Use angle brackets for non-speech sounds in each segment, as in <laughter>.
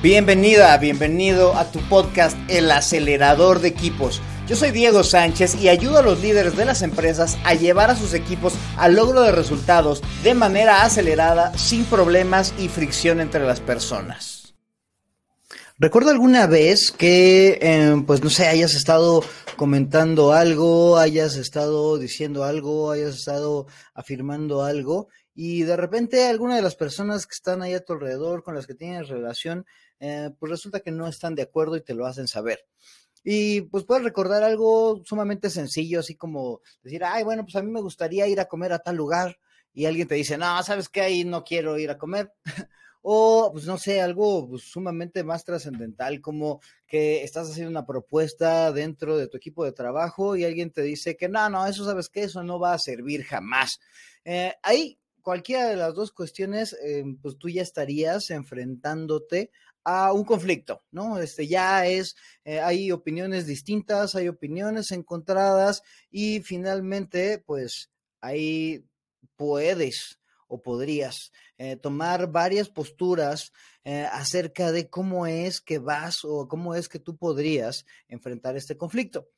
Bienvenida, bienvenido a tu podcast El acelerador de equipos. Yo soy Diego Sánchez y ayudo a los líderes de las empresas a llevar a sus equipos al logro de resultados de manera acelerada, sin problemas y fricción entre las personas. ¿Recuerdo alguna vez que, eh, pues no sé, hayas estado comentando algo, hayas estado diciendo algo, hayas estado afirmando algo y de repente alguna de las personas que están ahí a tu alrededor, con las que tienes relación, eh, pues resulta que no están de acuerdo y te lo hacen saber. Y pues puedes recordar algo sumamente sencillo, así como decir, ay, bueno, pues a mí me gustaría ir a comer a tal lugar y alguien te dice, no, sabes que ahí no quiero ir a comer. <laughs> o, pues no sé, algo pues, sumamente más trascendental, como que estás haciendo una propuesta dentro de tu equipo de trabajo y alguien te dice que no, no, eso sabes que eso no va a servir jamás. Eh, ahí, cualquiera de las dos cuestiones, eh, pues tú ya estarías enfrentándote a un conflicto, ¿no? Este ya es, eh, hay opiniones distintas, hay opiniones encontradas y finalmente, pues ahí puedes o podrías eh, tomar varias posturas eh, acerca de cómo es que vas o cómo es que tú podrías enfrentar este conflicto.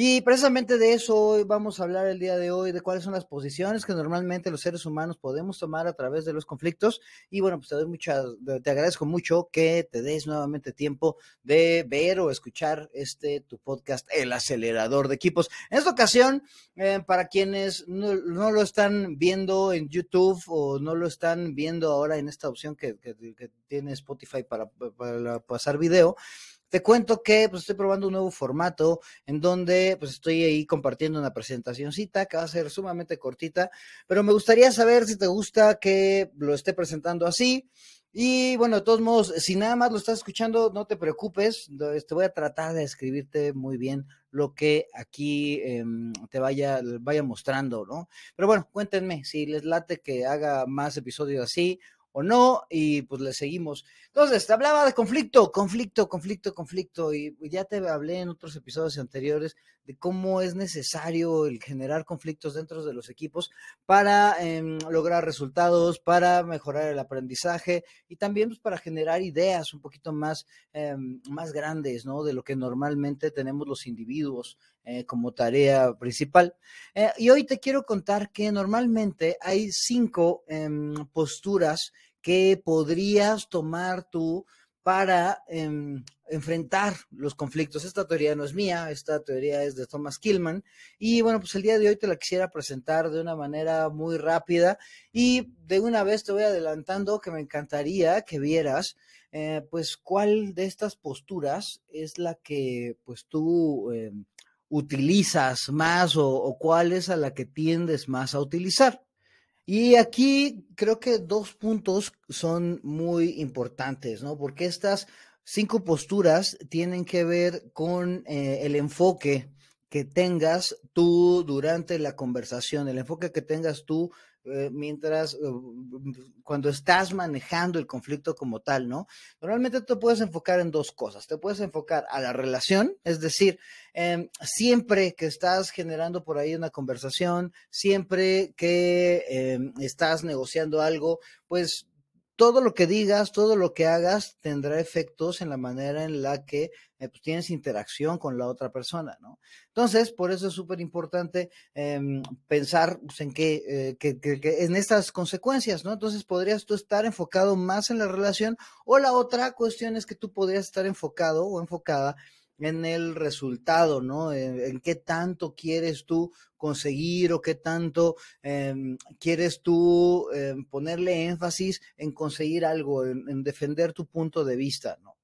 Y precisamente de eso vamos a hablar el día de hoy, de cuáles son las posiciones que normalmente los seres humanos podemos tomar a través de los conflictos. Y bueno, pues te doy mucha, te agradezco mucho que te des nuevamente tiempo de ver o escuchar este tu podcast, El Acelerador de Equipos. En esta ocasión, eh, para quienes no, lo están viendo en YouTube o no lo están viendo ahora en esta opción que, tiene Spotify para, para pasar video, te cuento que pues, estoy probando un nuevo formato en donde pues estoy ahí compartiendo una presentacióncita que va a ser sumamente cortita, pero me gustaría saber si te gusta que lo esté presentando así. Y bueno, de todos modos, si nada más lo estás escuchando, no te preocupes, te este, voy a tratar de escribirte muy bien lo que aquí em, te vaya, vaya mostrando, ¿no? Pero bueno, cuéntenme si les late que haga más episodios así o no, y pues le seguimos. Entonces, te hablaba de conflicto, conflicto, conflicto, conflicto, y ya te hablé en otros episodios anteriores de cómo es necesario el generar conflictos dentro de los equipos para em, lograr resultados, para mejorar el aprendizaje y también pues, para generar ideas un poquito más, em, más grandes, ¿no? De lo que normalmente tenemos los individuos eh, como tarea principal. Eh, y hoy te quiero contar que normalmente hay cinco em, posturas que podrías tomar tú para em, enfrentar los conflictos. Esta teoría no es mía, esta teoría es de Thomas Killman. Y bueno, pues el día de hoy te la quisiera presentar de una manera muy rápida y de una vez te voy adelantando que me encantaría que vieras eh, pues cuál de estas posturas es la que pues tú em, utilizas más o, o cuál es a la que tiendes más a utilizar. Y aquí creo que dos puntos son muy importantes, ¿no? Porque estas cinco posturas tienen que ver con eh, el enfoque que tengas tú durante la conversación, el enfoque que tengas tú eh, mientras, eh, cuando estás manejando el conflicto como tal, ¿no? Normalmente te puedes enfocar en dos cosas. Te puedes enfocar a la relación, es decir, em, siempre que estás generando por ahí una conversación, siempre que em, estás negociando algo, pues todo lo que digas, todo lo que hagas tendrá efectos en la manera en la que eh, pues, tienes interacción con la otra persona, ¿no? Entonces, por eso es súper importante em, pensar pues, en qué, eh, que, en estas consecuencias, ¿no? Entonces, podrías tú estar enfocado más en la relación o la otra cuestión es que tú podrías estar enfocado o enfocada en el resultado, ¿no? En, qué tanto quieres tú conseguir o qué tanto em, quieres tú em, ponerle énfasis en conseguir algo, en, defender tu punto de vista, ¿no?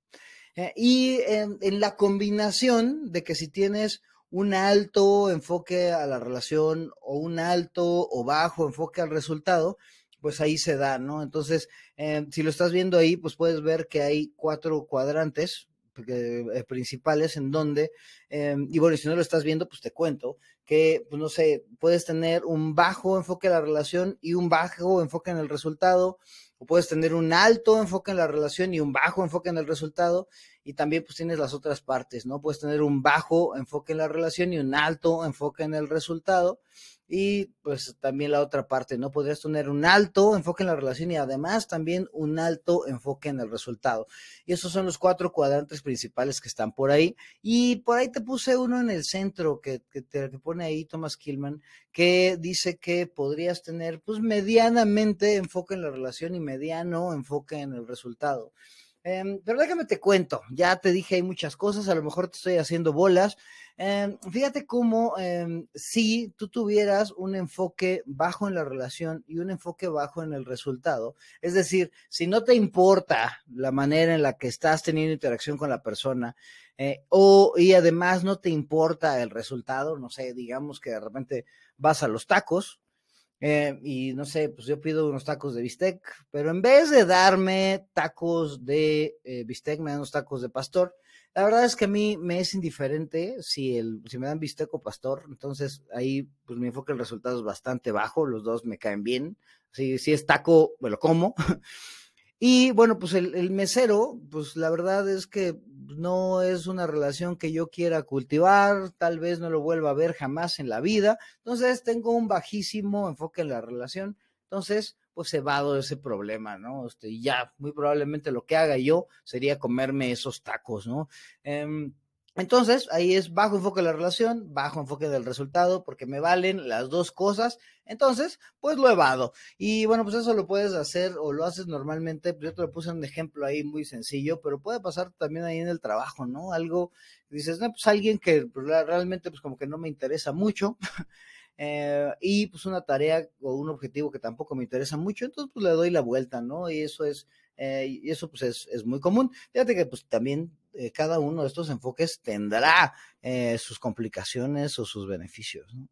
Eh, y en, la combinación de que si tienes un alto enfoque a la relación o un alto o bajo enfoque al resultado, pues ahí se da, ¿no? Entonces, em, si lo estás viendo ahí, pues puedes ver que hay cuatro cuadrantes, eh, principales en donde, em, y bueno, si no lo estás viendo, pues te cuento que, pues no sé, puedes tener un bajo enfoque en la relación y un bajo enfoque en el resultado, o puedes tener un alto enfoque en la relación y un bajo enfoque en el resultado, y también pues tienes las otras partes, ¿no? Puedes tener un bajo enfoque en la relación y un alto enfoque en el resultado, Y pues también la otra parte, ¿no? Podrías tener un alto enfoque en la relación y además también un alto enfoque en el resultado. Y esos son los cuatro cuadrantes principales que están por ahí. Y por ahí te puse uno en el centro que, te pone ahí Thomas Killman, que dice que podrías tener pues medianamente enfoque en la relación y mediano enfoque en el resultado. Em, pero déjame te cuento, ya te dije hay muchas cosas, a lo mejor te estoy haciendo bolas. Em, fíjate cómo em, si tú tuvieras un enfoque bajo en la relación y un enfoque bajo en el resultado, es decir, si no te importa la manera en la que estás teniendo interacción con la persona, eh, o y además no te importa el resultado, no sé, digamos que de repente vas a los tacos, eh, y no sé, pues yo pido unos tacos de bistec, pero en vez de darme tacos de eh, bistec, me dan unos tacos de pastor. La verdad es que a mí me es indiferente si, el, si me dan bistec o pastor, entonces ahí pues mi enfoque el resultado es bastante bajo, los dos me caen bien. Si, si es taco, me lo como. <laughs> Y bueno, pues el, mesero, pues la verdad es que no es una relación que yo quiera cultivar, tal vez no lo vuelva a ver jamás en la vida. Entonces tengo un bajísimo enfoque en la relación. Entonces, pues evado ese problema, ¿no? Este, y ya, muy probablemente lo que haga yo sería comerme esos tacos, ¿no? Em, entonces, ahí es bajo enfoque de la relación, bajo enfoque del resultado, porque me valen las dos cosas. Entonces, pues lo evado. Y bueno, pues eso lo puedes hacer o lo haces normalmente. Yo te lo puse un ejemplo ahí muy sencillo, pero puede pasar también ahí en el trabajo, ¿no? Algo, dices, no, pues alguien que pues, realmente pues como que no me interesa mucho. <laughs> Eh, y pues una tarea o un objetivo que tampoco me interesa mucho, entonces pues le doy la vuelta, ¿no? Y eso es, eh, y eso pues es, es, muy común. Fíjate que pues también eh, cada uno de estos enfoques tendrá eh, sus complicaciones o sus beneficios. ¿no?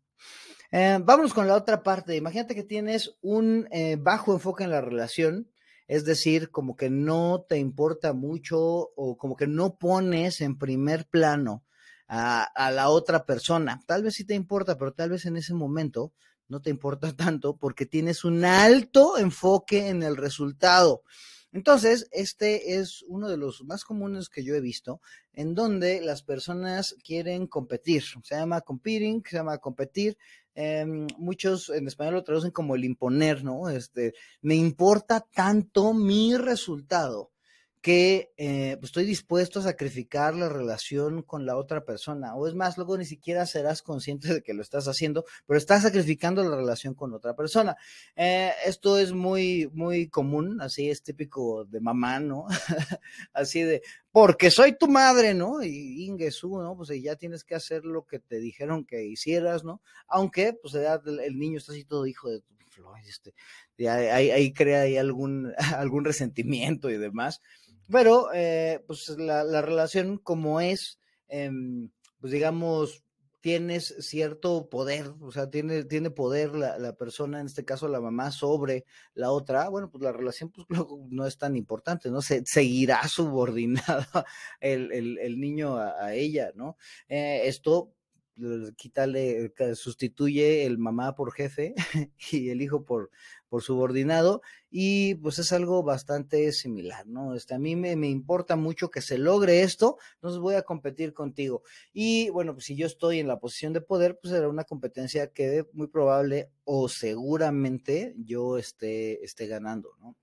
Vámonos con la otra parte. Imagínate que tienes un bajo enfoque en la relación, es decir, como que no te importa mucho o como que no pones en primer plano a, a la otra persona. Tal vez sí te importa, pero tal vez en ese momento no te importa <laughs> tanto porque tienes un alto enfoque en el resultado. Entonces, este es uno de los más comunes que yo he visto, en donde las personas quieren competir. Se llama competing, se llama competir. Em, muchos en español lo traducen como el imponer, ¿no? Este, me importa tanto mi resultado que eh, pues, estoy dispuesto a sacrificar la relación con la otra persona. O es más, luego ni siquiera serás consciente de que lo estás haciendo, pero estás sacrificando la relación con otra persona. Eh, esto es muy, muy común, así es típico de mamá, ¿no? <laughs> así de, porque soy tu madre, ¿no? Y Ingesu, ¿no? Pues ya tienes que hacer lo que te dijeron que hicieras, ¿no? Aunque, pues el niño está así todo hijo de Floyd, este, ahí, ahí crea ahí algún, <laughs> algún resentimiento y demás. Pero, eh, pues la, la, relación como es, eh, pues digamos, tienes cierto poder, o sea, tiene, tiene poder la, la, persona, en este caso la mamá, sobre la otra, bueno, pues la relación pues <laughs> no es tan importante, ¿no? Se, seguirá <laughs> subordinado el, el, niño a, a, ella, ¿no? Eh, esto quítale, sustituye el mamá por jefe <laughs> y el hijo por, por subordinado y pues es algo bastante similar, ¿no? Este, a mí me, me, importa mucho que se logre esto, entonces voy a competir contigo. Y bueno, pues si yo estoy en la posición de poder, pues será una competencia que muy probable o seguramente yo esté, esté ganando, ¿no?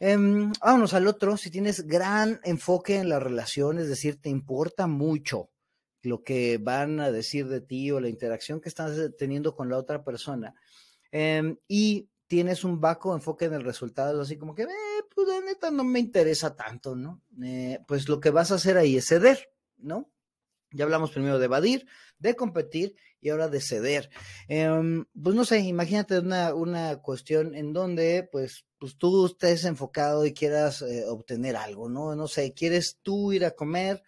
Eh, vámonos al otro, si tienes gran enfoque en la relación, es decir, te importa mucho lo que van a decir de ti o la interacción que estás teniendo con la otra persona. Eh, y tienes un vaco enfoque en el resultado, así como que, eh, pues la neta no me interesa tanto, ¿no? Eh, pues lo que vas a hacer ahí es ceder, ¿no? Ya hablamos primero de evadir, de competir y ahora de ceder. Eh, pues no sé, imagínate una, una cuestión en donde pues, pues tú estés enfocado y quieras eh, obtener algo, ¿no? No sé, quieres tú ir a comer,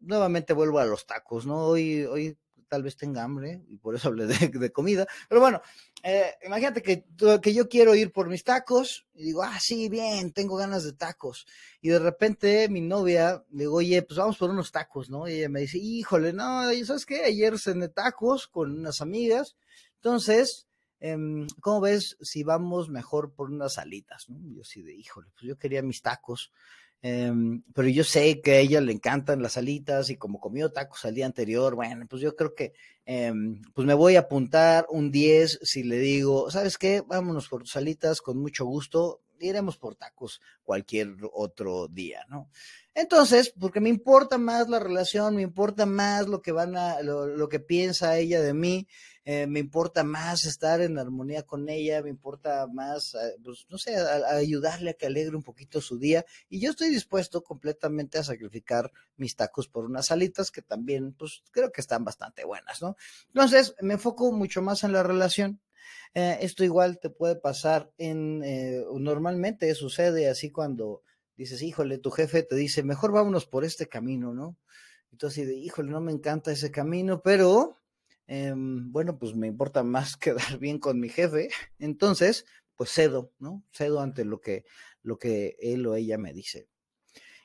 nuevamente vuelvo a los tacos, ¿no? Hoy, hoy tal vez tenga hambre y por eso hablé de, de comida, pero bueno, eh, imagínate que, que yo quiero ir por mis tacos y digo, ah, sí, bien, tengo ganas de tacos. Y de repente mi novia digo, oye, pues vamos por unos tacos, ¿no? Y ella me dice, híjole, no, ¿sabes qué? Ayer cené tacos con unas amigas, entonces, eh, ¿cómo ves si vamos mejor por unas alitas? ¿no? Yo así de, híjole, pues yo quería mis tacos. Em, pero yo sé que a ella le encantan las alitas y como comió tacos al día anterior, bueno, pues yo creo que em, pues me voy a apuntar un 10 si le digo, ¿sabes qué? Vámonos por tus alitas con mucho gusto, iremos por tacos cualquier otro día, ¿no? Entonces, porque me importa más la relación, me importa más lo que van a, lo que piensa ella de mí, eh, me importa más estar en armonía con ella, me importa más, eh, pues no sé, ayudarle a que alegre un poquito su día y yo estoy dispuesto completamente a sacrificar mis tacos por unas alitas que también, pues creo que están bastante buenas, ¿no? Entonces, me enfoco mucho más en la relación. Eh, esto igual te puede pasar en, normalmente sucede así cuando dices, híjole, tu jefe te dice, mejor vámonos por este camino, ¿no? Así de, híjole, no me encanta ese camino, pero Em, bueno, pues me importa más <laughs> quedar bien con mi jefe, entonces, pues cedo, ¿no? Cedo ante lo que, lo que él o ella me dice.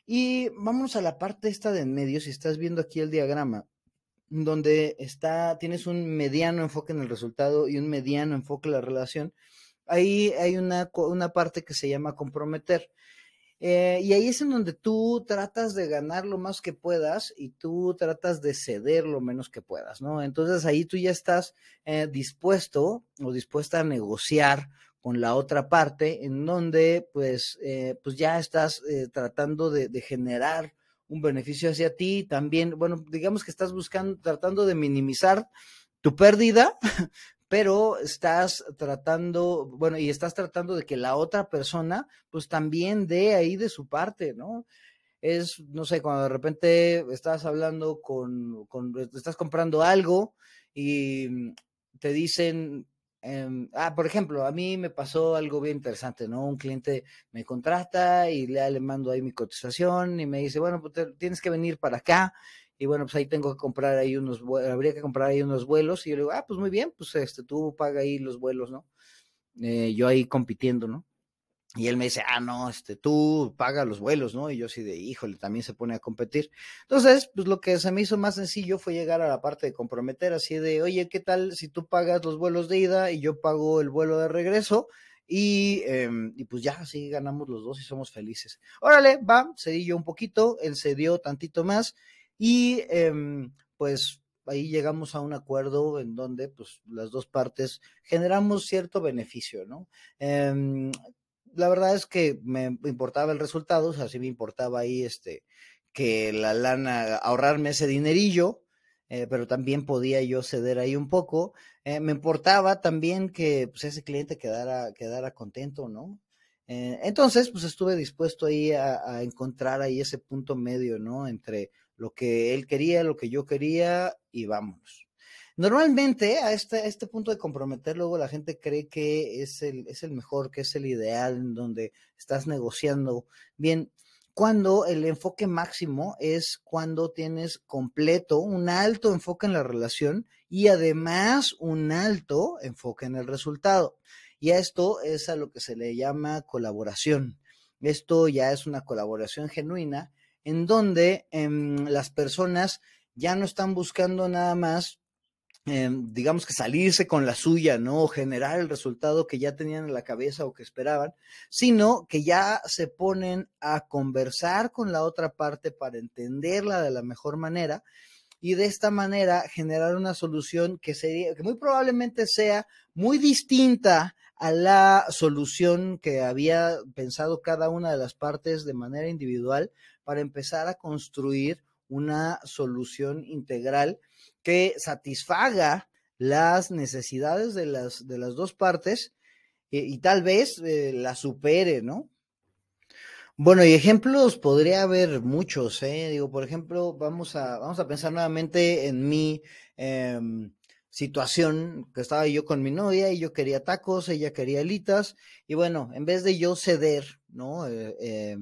Y vamos a la parte esta de en medio, si estás viendo aquí el diagrama, donde está, tienes un mediano enfoque en el resultado y un mediano enfoque en la relación, ahí hay una, una parte que se llama comprometer. Eh, y ahí es en donde tú tratas de ganar lo más que puedas y tú tratas de ceder lo menos que puedas, ¿no? Entonces ahí tú ya estás eh, dispuesto o dispuesta a negociar con la otra parte en donde pues, eh, pues ya estás tratando de, de generar un beneficio hacia ti, también, bueno, digamos que estás buscando, tratando de minimizar tu pérdida, <laughs> pero estás tratando, bueno, y estás tratando de que la otra persona, pues también dé ahí de su parte, ¿no? Es, no sé, cuando de repente estás hablando con, con estás comprando algo y te dicen, em, ah, por ejemplo, a mí me pasó algo bien interesante, ¿no? Un cliente me contrata y le, mando ahí mi cotización y me dice, bueno, pues tienes que venir para acá y bueno, pues ahí tengo que comprar ahí unos, habría que comprar ahí unos vuelos, y yo le digo, ah, pues muy bien, pues este, tú paga ahí los vuelos, ¿no? Eh, yo ahí compitiendo, ¿no? Y él me dice, ah, no, este, tú paga los vuelos, ¿no? Y yo así de, híjole, también se pone a competir. Entonces, pues lo que se me hizo más sencillo fue llegar a la parte de comprometer, así de, oye, ¿qué tal si tú pagas los vuelos de ida y yo pago el vuelo de regreso? Y, em, y pues ya así ganamos los dos y somos felices. Órale, va, cedí yo un poquito, él cedió tantito más y em, pues ahí llegamos a un acuerdo en donde pues las dos partes generamos cierto beneficio, ¿no? Em, la verdad es que me importaba el resultado, o sea, sí me importaba ahí este que la lana, ahorrarme ese dinerillo, eh, pero también podía yo ceder ahí un poco. Eh, me importaba también que pues, ese cliente quedara, quedara contento, ¿no? Eh, entonces, pues estuve dispuesto ahí a, encontrar ahí ese punto medio, ¿no? Entre lo que él quería, lo que yo quería y vámonos. Normalmente a este, este punto de comprometer, luego la gente cree que es el, es el mejor, que es el ideal, en donde estás negociando. Bien, cuando el enfoque máximo es cuando tienes completo un alto enfoque en la relación y además un alto enfoque en el resultado. Y a esto es a lo que se le llama colaboración. Esto ya es una colaboración genuina en donde em, las personas ya no están buscando nada más, em, digamos que salirse con la suya, ¿no? O generar el resultado que ya tenían en la cabeza o que esperaban, sino que ya se ponen a conversar con la otra parte para entenderla de la mejor manera y de esta manera generar una solución que sería, que muy probablemente sea muy distinta a la solución que había pensado cada una de las partes de manera individual para empezar a construir una solución integral que satisfaga las necesidades de las, de las dos partes eh, y, tal vez eh, la supere, ¿no? Bueno, y ejemplos podría haber muchos, ¿eh? Digo, por ejemplo, vamos a, vamos a pensar nuevamente en mi em, situación, que estaba yo con mi novia y yo quería tacos, ella quería alitas, y bueno, en vez de yo ceder, ¿no? Eh,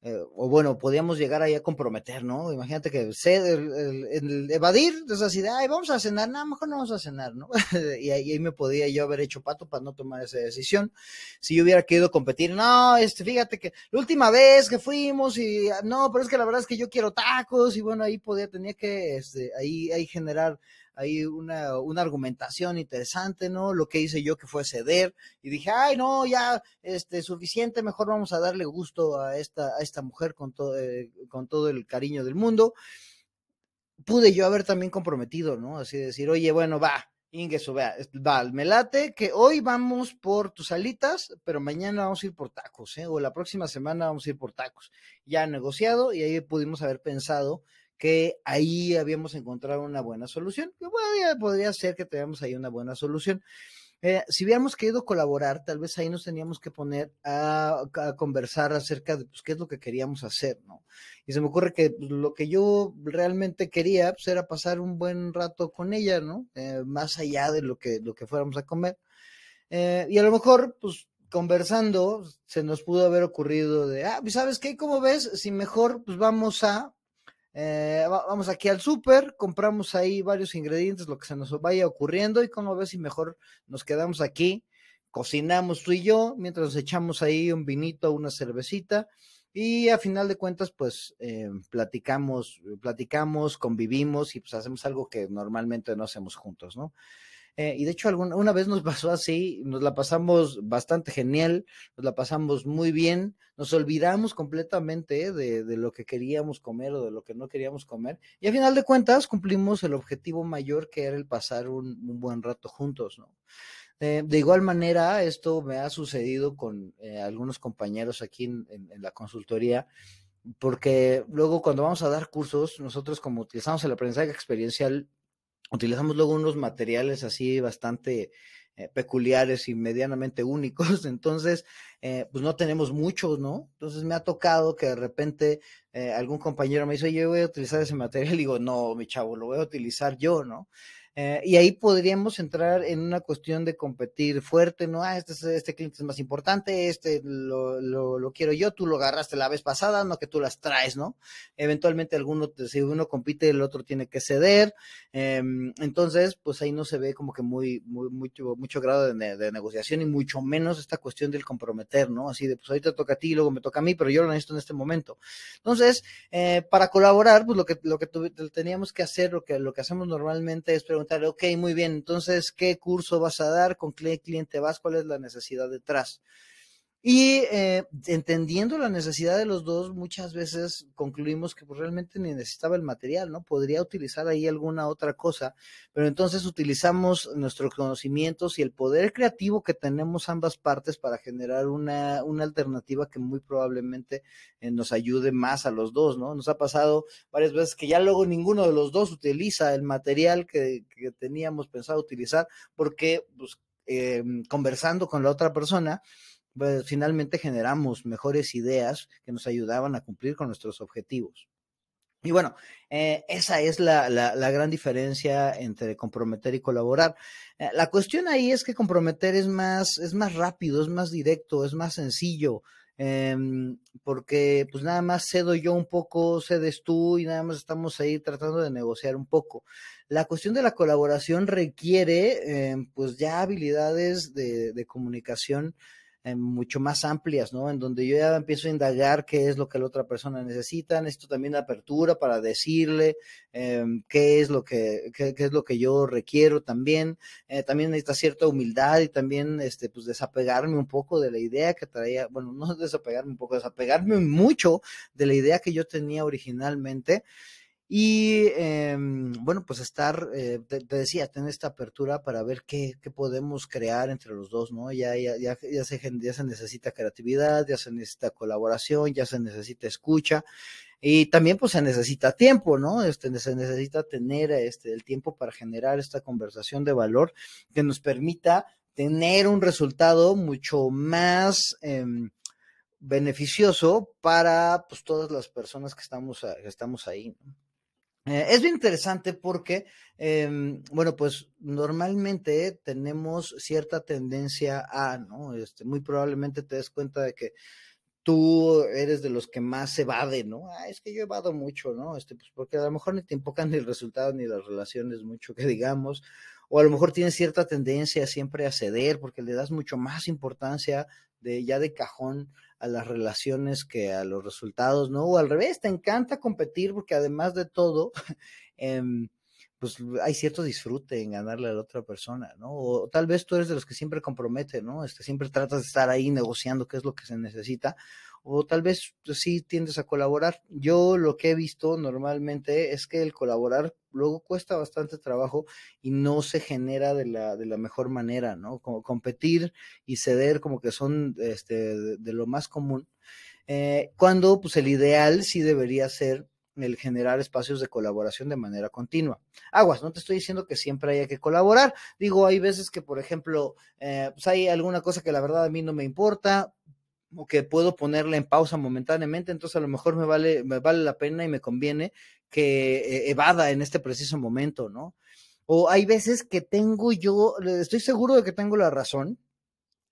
eh, o bueno, podíamos llegar ahí a comprometer, ¿no? Imagínate que el, evadir, es así de, ay, vamos a cenar, no, mejor no vamos a cenar, ¿no? <laughs> y ahí, me podía yo haber hecho pato para no tomar esa decisión. Si yo hubiera querido competir, no, este, fíjate que la última vez que fuimos y, no, pero es que la verdad es que yo quiero tacos y bueno, ahí podía, tenía que, este, ahí, ahí generar ahí una, una argumentación interesante, ¿no? Lo que hice yo que fue ceder y dije, ay, no, ya, este, suficiente, mejor vamos a darle gusto a esta, a esta mujer con todo, eh, con todo el cariño del mundo. Pude yo haber también comprometido, ¿no? Así decir, oye, bueno, va, Ingeso, vea, va, me late que hoy vamos por tus alitas, pero mañana vamos a ir por tacos, ¿eh? O la próxima semana vamos a ir por tacos. Ya negociado y ahí pudimos haber pensado que ahí habíamos encontrado una buena solución. Podría, podría ser que tengamos ahí una buena solución. Eh, si hubiéramos querido colaborar, tal vez ahí nos teníamos que poner a, conversar acerca de pues, qué es lo que queríamos hacer, ¿no? Y se me ocurre que pues, lo que yo realmente quería pues, era pasar un buen rato con ella, ¿no? Eh, más allá de lo que, lo que fuéramos a comer. Eh, y a lo mejor, pues conversando, se nos pudo haber ocurrido de, ah, ¿sabes qué? ¿Cómo ves? Si mejor, pues vamos a eh, vamos aquí al súper, compramos ahí varios ingredientes, lo que se nos vaya ocurriendo y como ves si mejor nos quedamos aquí, cocinamos tú y yo, mientras nos echamos ahí un vinito, una cervecita y a final de cuentas pues eh, platicamos, platicamos, convivimos y pues hacemos algo que normalmente no hacemos juntos, ¿no? Eh, y de hecho, alguna, una vez nos pasó así, nos la pasamos bastante genial, nos la pasamos muy bien, nos olvidamos completamente de, de, lo que queríamos comer o de lo que no queríamos comer. Y a final de cuentas cumplimos el objetivo mayor que era el pasar un, buen rato juntos, ¿no? Eh, de igual manera, esto me ha sucedido con eh, algunos compañeros aquí en, en, en la consultoría porque luego cuando vamos a dar cursos, nosotros como utilizamos el aprendizaje experiencial, utilizamos luego unos materiales así bastante eh, peculiares y medianamente únicos, <laughs> entonces, eh, pues no tenemos muchos, ¿no? Entonces me ha tocado que de repente eh, algún compañero me dice, yo voy a utilizar ese material, y digo, no, mi chavo, lo voy a utilizar yo, ¿no? Eh, y ahí podríamos entrar en una cuestión de competir fuerte, ¿no? Ah, este, este cliente es más importante, este lo, lo, quiero yo, tú lo agarraste la vez pasada, no que tú las traes, ¿no? Eventualmente alguno, si uno compite, el otro tiene que ceder. Eh, entonces, pues ahí no se ve como que muy, muy mucho, mucho grado de, negociación y mucho menos esta cuestión del comprometer, ¿no? Así de, pues ahorita toca a ti, luego me toca a mí, pero yo lo necesito en este momento. Entonces, eh, para colaborar, pues lo que, lo que teníamos que hacer, lo que, lo que hacemos normalmente es preguntar ok, muy bien, entonces, ¿qué curso vas a dar? ¿Con qué cliente vas? ¿Cuál es la necesidad detrás? Y eh, entendiendo la necesidad de los dos, muchas veces concluimos que pues, realmente ni necesitaba el material, ¿no? Podría utilizar ahí alguna otra cosa, pero entonces utilizamos nuestros conocimientos y el poder creativo que tenemos ambas partes para generar una, una alternativa que muy probablemente eh, nos ayude más a los dos, ¿no? Nos ha pasado varias veces que ya luego ninguno de los dos utiliza el material que, que teníamos pensado utilizar porque, pues, eh, conversando con la otra persona, pues, finalmente generamos mejores ideas que nos ayudaban a cumplir con nuestros objetivos. Y bueno, eh, esa es la, la, gran diferencia entre comprometer y colaborar. Eh, la cuestión ahí es que comprometer es más, es más rápido, es más directo, es más sencillo, eh, porque pues nada más cedo yo un poco, cedes tú y nada más estamos ahí tratando de negociar un poco. La cuestión de la colaboración requiere em, pues ya habilidades de, de comunicación eh, mucho más amplias, ¿no? En donde yo ya empiezo a indagar qué es lo que la otra persona necesita, necesito también apertura para decirle eh, qué es lo que, qué, qué, es lo que yo requiero también, eh, también necesita cierta humildad y también, este, pues desapegarme un poco de la idea que traía, bueno, no desapegarme un poco, desapegarme mucho de la idea que yo tenía originalmente, y eh, bueno, pues estar, eh, te, decía, tener esta apertura para ver qué, qué podemos crear entre los dos, ¿no? Ya, ya, ya, ya, se, ya se necesita creatividad, ya se necesita colaboración, ya se necesita escucha. Y también pues se necesita tiempo, ¿no? Este, se necesita tener este, el tiempo para generar esta conversación de valor que nos permita tener un resultado mucho más eh, beneficioso para pues todas las personas que estamos, que estamos ahí. ¿no? Eh, es bien interesante porque, eh, bueno, pues normalmente tenemos cierta tendencia a, ¿no? Este, muy probablemente te des cuenta de que tú eres de los que más evade, ¿no? Ah, es que yo evado mucho, ¿no? Este, pues porque a lo mejor ni te enfocan ni el resultado ni las relaciones mucho que digamos, o a lo mejor tienes cierta tendencia siempre a ceder porque le das mucho más importancia de ya de cajón a las relaciones que a los resultados, ¿no? O al revés, te encanta competir porque además de todo, <laughs> eh, pues hay cierto disfrute en ganarle a la otra persona, ¿no? O tal vez tú eres de los que siempre compromete, ¿no? Este, siempre tratas de estar ahí negociando qué es lo que se necesita, o tal vez pues, sí tiendes a colaborar. Yo lo que he visto normalmente es que el colaborar luego cuesta bastante trabajo y no se genera de la, de la mejor manera, ¿no? Como competir y ceder como que son este, de, lo más común. Eh, cuando pues el ideal sí debería ser el generar espacios de colaboración de manera continua. Aguas, no te estoy diciendo que siempre haya que colaborar. Digo, hay veces que, por ejemplo, eh, pues hay alguna cosa que la verdad a mí no me importa o que puedo ponerla en pausa momentáneamente, entonces a lo mejor me vale, me vale la pena y me conviene que eh, evada en este preciso momento, ¿no? O hay veces que tengo yo, estoy seguro de que tengo la razón,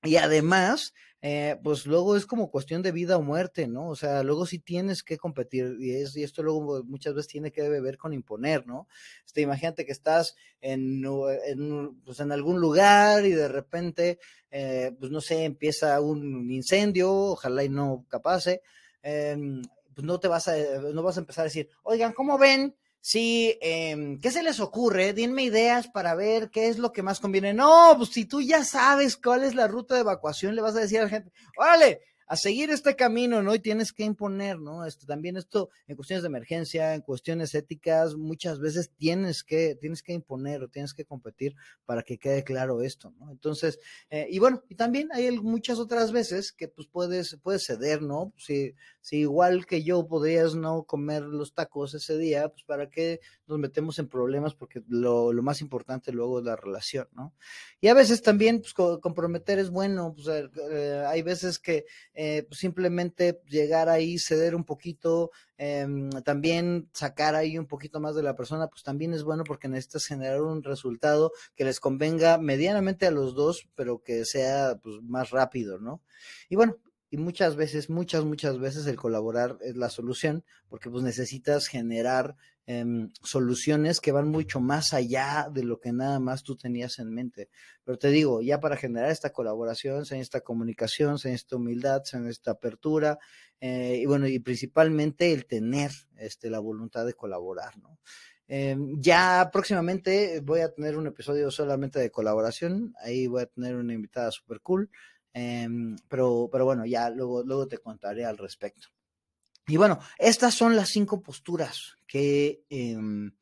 y además eh, pues luego es como cuestión de vida o muerte, ¿no? O sea, luego sí tienes que competir y, es, y esto luego muchas veces tiene que ver con imponer, ¿no? Este, imagínate que estás en, en, pues en algún lugar y de repente, eh, pues no sé, empieza un incendio, ojalá y no capase, eh, pues no te vas a, no vas a empezar a decir, oigan, ¿cómo ven? Sí, eh, ¿qué se les ocurre? Denme ideas para ver qué es lo que más conviene. No, pues si tú ya sabes cuál es la ruta de evacuación, le vas a decir a la gente, órale, a seguir este camino, ¿no? Y tienes que imponer, ¿no? Esto, también esto en cuestiones de emergencia, en cuestiones éticas, muchas veces tienes que, tienes que imponer o tienes que competir para que quede claro esto, ¿no? Entonces, eh, y bueno, y también hay muchas otras veces que pues puedes, puedes ceder, ¿no? Si, si igual que yo podrías no comer los tacos ese día, pues para qué nos metemos en problemas porque lo, lo más importante luego es la relación, ¿no? Y a veces también, pues comprometer es bueno, pues eh, hay veces que eh, pues, simplemente llegar ahí, ceder un poquito, em, también sacar ahí un poquito más de la persona, pues también es bueno porque necesitas generar un resultado que les convenga medianamente a los dos, pero que sea pues, más rápido, ¿no? Y bueno, y muchas veces, muchas, muchas veces el colaborar es la solución, porque pues necesitas generar Em, soluciones que van mucho más allá de lo que nada más tú tenías en mente. Pero te digo, ya para generar esta colaboración, se esta comunicación, se esta humildad, se esta apertura, eh, y bueno, y principalmente el tener este, la voluntad de colaborar, ¿no? Em, ya próximamente voy a tener un episodio solamente de colaboración, ahí voy a tener una invitada super cool, em, pero, pero bueno, ya luego, luego te contaré al respecto. Y bueno, estas son las cinco posturas em,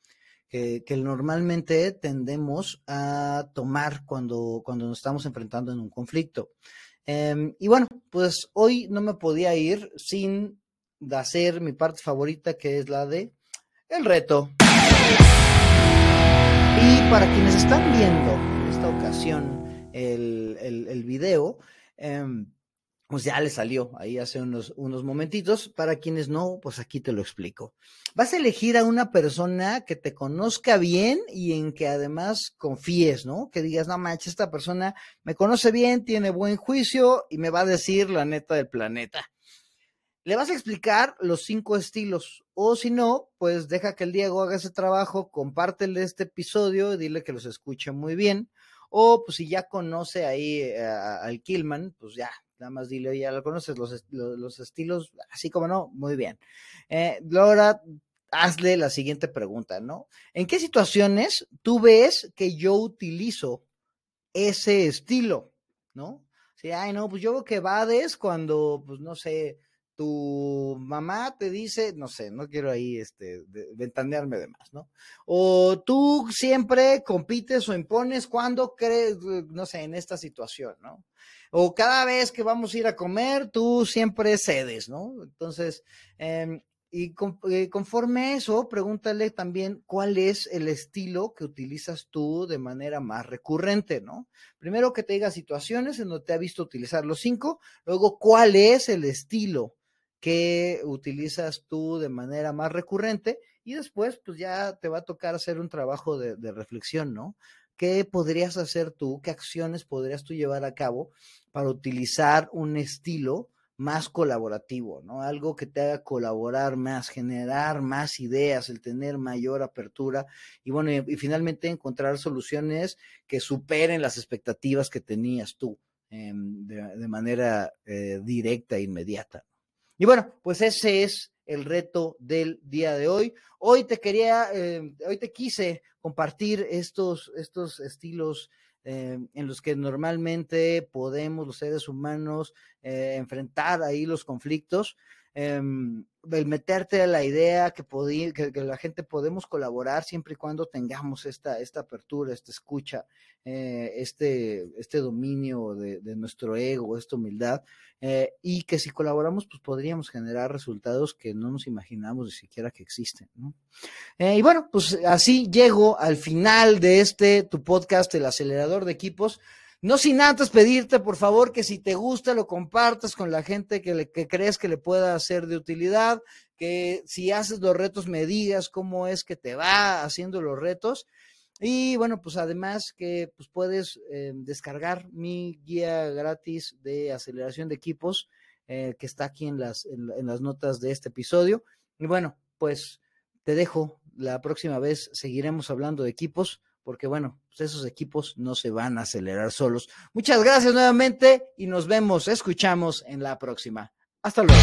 que, que, normalmente tendemos a tomar cuando, cuando nos estamos enfrentando en un conflicto. Em, y bueno, pues hoy no me podía ir sin hacer mi parte favorita, que es la de el reto. Y para quienes están viendo en esta ocasión el, el, el video, eh, pues ya le salió ahí hace unos, unos momentitos. Para quienes no, pues aquí te lo explico. Vas a elegir a una persona que te conozca bien y en que además confíes, ¿no? Que digas, no manches, esta persona me conoce bien, tiene buen juicio y me va a decir la neta del planeta. Le vas a explicar los cinco estilos, o si no, pues deja que el Diego haga ese trabajo, compártele este episodio y dile que los escuche muy bien. O pues si ya conoce ahí eh, al Killman, pues ya, nada más dile, ya lo conoces, los, los, estilos, así como no, muy bien. Eh, Laura, hazle la siguiente pregunta, ¿no? ¿En qué situaciones tú ves que yo utilizo ese estilo, ¿no? Si, ay, no, pues yo veo que vades cuando, pues no sé, tu mamá te dice, no sé, no quiero ahí este, ventanearme de más, ¿no? O tú siempre compites o impones cuando crees, no sé, en esta situación, ¿no? o cada vez que vamos a ir a comer, tú siempre cedes, ¿no? Entonces, em, y eh, conforme eso, pregúntale también cuál es el estilo que utilizas tú de manera más recurrente, ¿no? Primero que te diga situaciones en donde te ha visto utilizar los cinco, luego cuál es el estilo que utilizas tú de manera más recurrente y después pues ya te va a tocar hacer un trabajo de, de reflexión, ¿no? ¿Qué podrías hacer tú? ¿Qué acciones podrías tú llevar a cabo para utilizar un estilo más colaborativo, ¿no? Algo que te haga colaborar más, generar más ideas, el tener mayor apertura y bueno, y, finalmente encontrar soluciones que superen las expectativas que tenías tú em, de, manera eh, directa e inmediata. Y bueno, pues ese es el reto del día de hoy. Hoy te quería, eh, hoy te quise compartir estos, estos estilos eh, en los que normalmente podemos los seres humanos eh, enfrentar ahí los conflictos. Em, el meterte a la idea que, que, la gente podemos colaborar siempre y cuando tengamos esta, esta apertura, esta escucha, eh, este, este dominio de, nuestro ego, esta humildad, eh, y que si colaboramos, pues podríamos generar resultados que no nos imaginamos ni siquiera que existen. Eh, y bueno, pues así llego al final de este, tu podcast, El Acelerador de Equipos. No sin antes pedirte, por favor, que si te gusta lo compartas con la gente que, crees que le pueda ser de utilidad, que si haces los retos me digas cómo es que te va haciendo los retos. Y bueno, pues además que pues puedes eh, descargar mi guía gratis de aceleración de equipos eh, que está aquí en las, en las notas de este episodio. Y bueno, pues te dejo. La próxima vez seguiremos hablando de equipos porque bueno, pues esos equipos no se van a acelerar solos. Muchas gracias nuevamente y nos vemos, escuchamos en la próxima. Hasta luego.